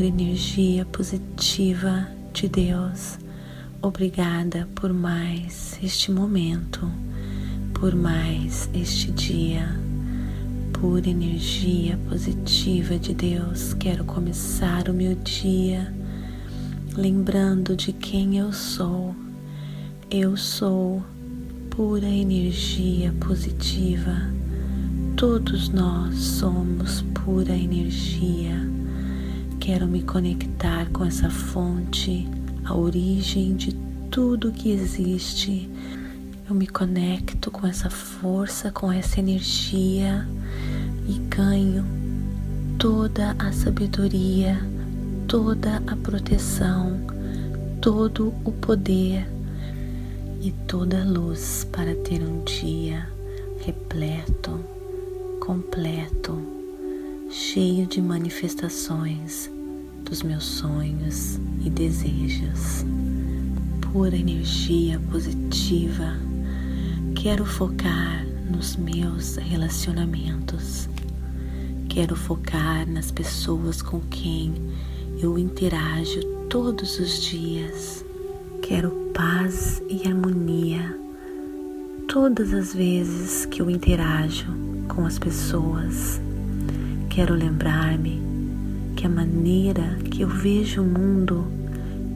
Por energia positiva de Deus. Obrigada por mais este momento, por mais este dia. Por energia positiva de Deus, quero começar o meu dia lembrando de quem eu sou. Eu sou pura energia positiva. Todos nós somos pura energia Quero me conectar com essa fonte, a origem de tudo que existe. Eu me conecto com essa força, com essa energia e ganho toda a sabedoria, toda a proteção, todo o poder e toda a luz para ter um dia repleto, completo cheio de manifestações dos meus sonhos e desejos. Pura energia positiva. Quero focar nos meus relacionamentos. Quero focar nas pessoas com quem eu interajo todos os dias. Quero paz e harmonia todas as vezes que eu interajo com as pessoas Quero lembrar-me que a maneira que eu vejo o mundo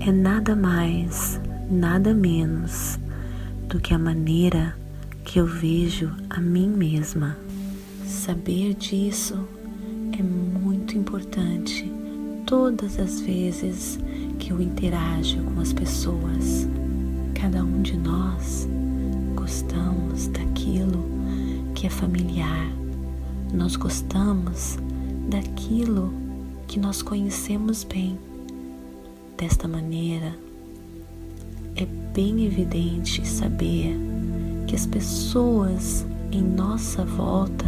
é nada mais, nada menos do que a maneira que eu vejo a mim mesma. Saber disso é muito importante todas as vezes que eu interajo com as pessoas. Cada um de nós gostamos daquilo que é familiar nós gostamos daquilo que nós conhecemos bem. Desta maneira, é bem evidente saber que as pessoas em nossa volta,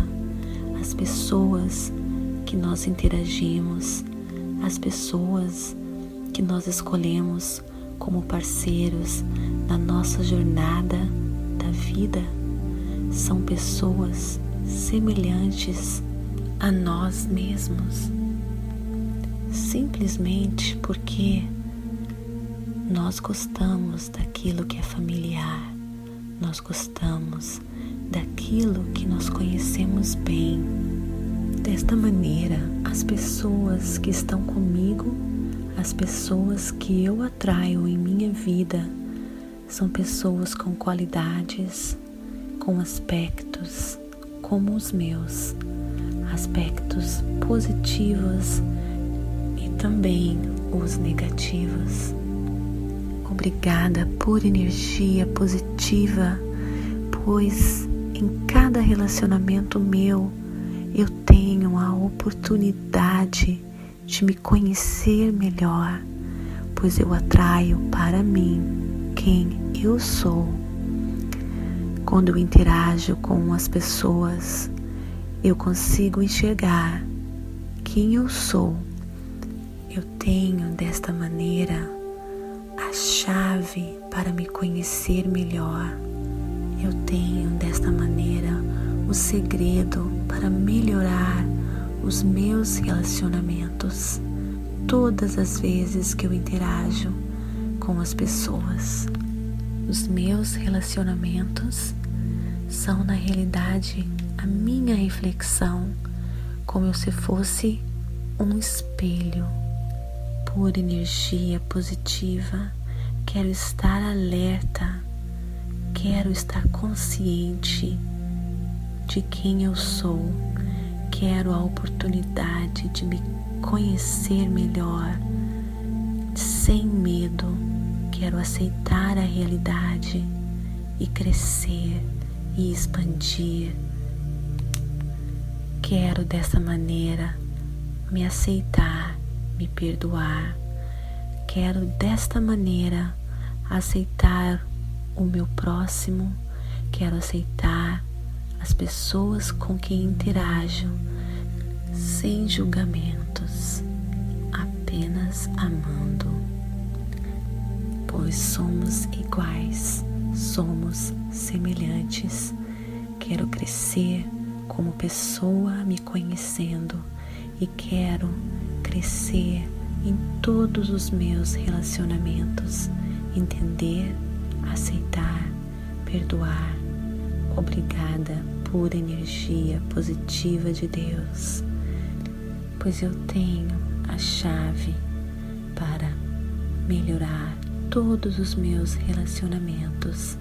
as pessoas que nós interagimos, as pessoas que nós escolhemos como parceiros na nossa jornada da vida, são pessoas semelhantes a nós mesmos, simplesmente porque nós gostamos daquilo que é familiar, nós gostamos daquilo que nós conhecemos bem. Desta maneira, as pessoas que estão comigo, as pessoas que eu atraio em minha vida, são pessoas com qualidades, com aspectos, como os meus, aspectos positivos e também os negativos. Obrigada por energia positiva, pois em cada relacionamento meu eu tenho a oportunidade de me conhecer melhor, pois eu atraio para mim quem eu sou quando eu interajo com as pessoas, eu consigo enxergar quem eu sou. Eu tenho desta maneira a chave para me conhecer melhor. Eu tenho desta maneira o segredo para melhorar os meus relacionamentos. Todas as vezes que eu interajo com as pessoas. Os meus relacionamentos são, na realidade, a minha reflexão, como se fosse um espelho, pura energia positiva. Quero estar alerta, quero estar consciente de quem eu sou, quero a oportunidade de me conhecer melhor, sem medo, quero aceitar a realidade e crescer e expandir. Quero dessa maneira me aceitar, me perdoar. Quero desta maneira aceitar o meu próximo, quero aceitar as pessoas com quem interajo sem julgamentos, apenas amando, pois somos iguais, somos semelhantes. Quero crescer como pessoa me conhecendo e quero crescer em todos os meus relacionamentos, entender, aceitar, perdoar. Obrigada, pura energia positiva de Deus, pois eu tenho a chave para melhorar todos os meus relacionamentos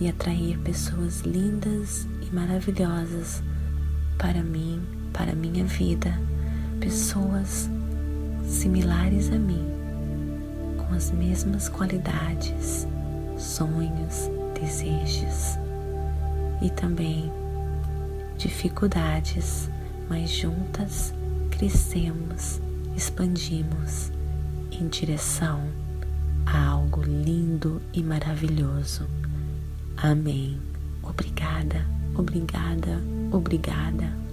e atrair pessoas lindas e maravilhosas para mim, para minha vida, pessoas similares a mim, com as mesmas qualidades, sonhos, desejos e também dificuldades, mas juntas crescemos, expandimos em direção a algo lindo e maravilhoso. Amém. Obrigada, obrigada, obrigada.